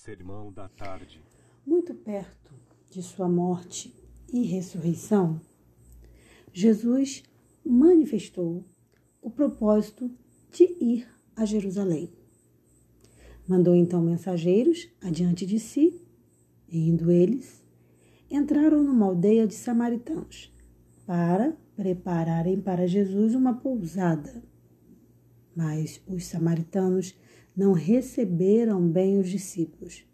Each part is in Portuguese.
Sermão da Tarde. Muito perto de sua morte e ressurreição, Jesus manifestou o propósito de ir a Jerusalém. Mandou então mensageiros adiante de si, e indo eles, entraram numa aldeia de samaritanos para prepararem para Jesus uma pousada. Mas os samaritanos não receberam bem os discípulos,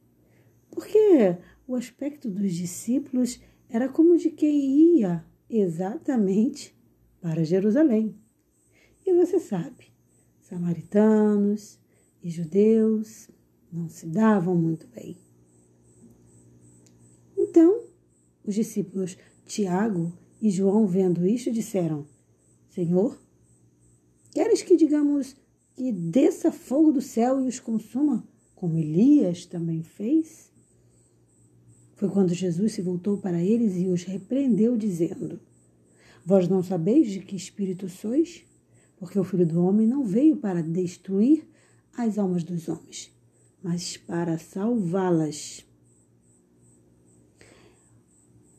porque o aspecto dos discípulos era como de quem ia exatamente para Jerusalém. E você sabe, samaritanos e judeus não se davam muito bem. Então, os discípulos Tiago e João, vendo isto, disseram: Senhor, queres que digamos que desça fogo do céu e os consuma, como Elias também fez? Foi quando Jesus se voltou para eles e os repreendeu, dizendo: Vós não sabeis de que espírito sois? Porque o Filho do Homem não veio para destruir as almas dos homens, mas para salvá-las.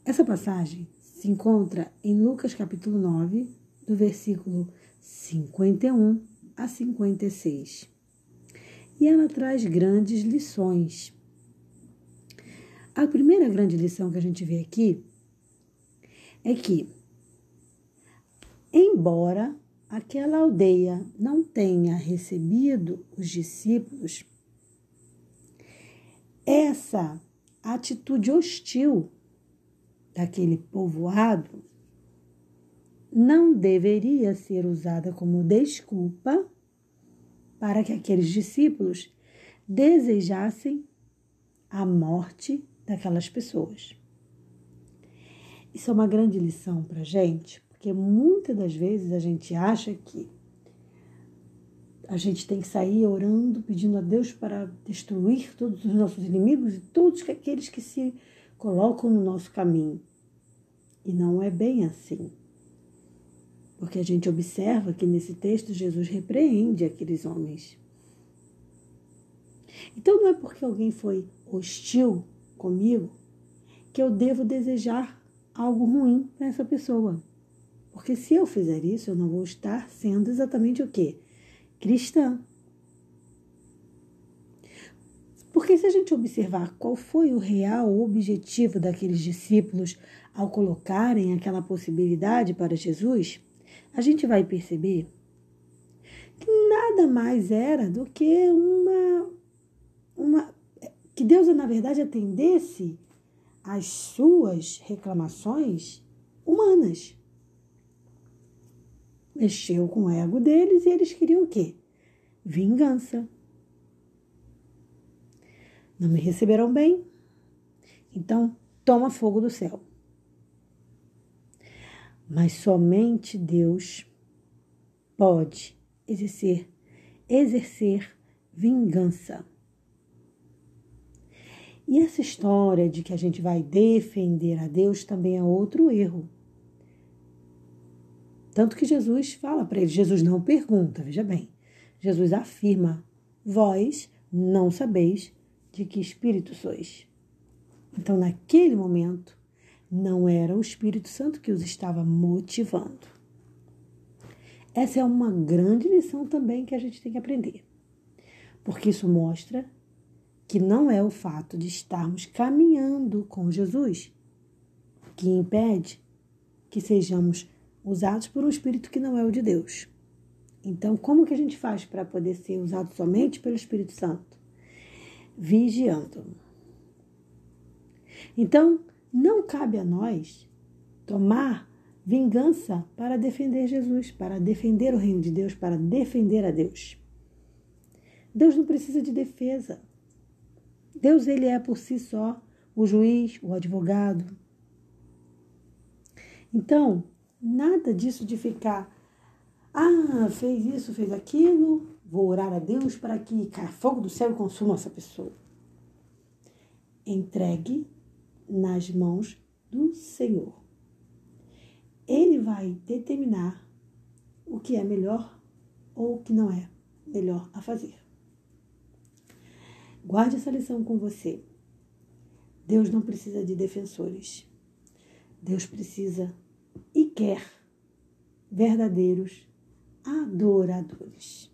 Essa passagem se encontra em Lucas capítulo 9, do versículo 51 a 56. E ela traz grandes lições. A primeira grande lição que a gente vê aqui é que, embora aquela aldeia não tenha recebido os discípulos, essa atitude hostil daquele povoado não deveria ser usada como desculpa para que aqueles discípulos desejassem a morte daquelas pessoas. Isso é uma grande lição para a gente, porque muitas das vezes a gente acha que a gente tem que sair orando, pedindo a Deus para destruir todos os nossos inimigos e todos aqueles que se colocam no nosso caminho. E não é bem assim. Porque a gente observa que nesse texto Jesus repreende aqueles homens. Então não é porque alguém foi hostil comigo que eu devo desejar algo ruim para essa pessoa. Porque se eu fizer isso, eu não vou estar sendo exatamente o quê? Cristã. Porque se a gente observar qual foi o real objetivo daqueles discípulos ao colocarem aquela possibilidade para Jesus, a gente vai perceber que nada mais era do que uma, uma que Deus na verdade atendesse às suas reclamações humanas. Mexeu com o ego deles e eles queriam o quê? Vingança. Não me receberam bem, então toma fogo do céu. Mas somente Deus pode exercer, exercer vingança. E essa história de que a gente vai defender a Deus também é outro erro. Tanto que Jesus fala para ele, Jesus não pergunta, veja bem. Jesus afirma: Vós não sabeis de que espírito sois. Então, naquele momento, não era o Espírito Santo que os estava motivando. Essa é uma grande lição também que a gente tem que aprender, porque isso mostra que não é o fato de estarmos caminhando com Jesus que impede que sejamos usados por um espírito que não é o de Deus. Então, como que a gente faz para poder ser usado somente pelo Espírito Santo? Vigiando. Então, não cabe a nós tomar vingança para defender Jesus, para defender o reino de Deus, para defender a Deus. Deus não precisa de defesa. Deus ele é por si só o juiz, o advogado. Então, nada disso de ficar ah, fez isso, fez aquilo, vou orar a Deus para que caia fogo do céu e consuma essa pessoa. Entregue nas mãos do Senhor. Ele vai determinar o que é melhor ou o que não é melhor a fazer. Guarde essa lição com você. Deus não precisa de defensores. Deus precisa e quer verdadeiros adoradores.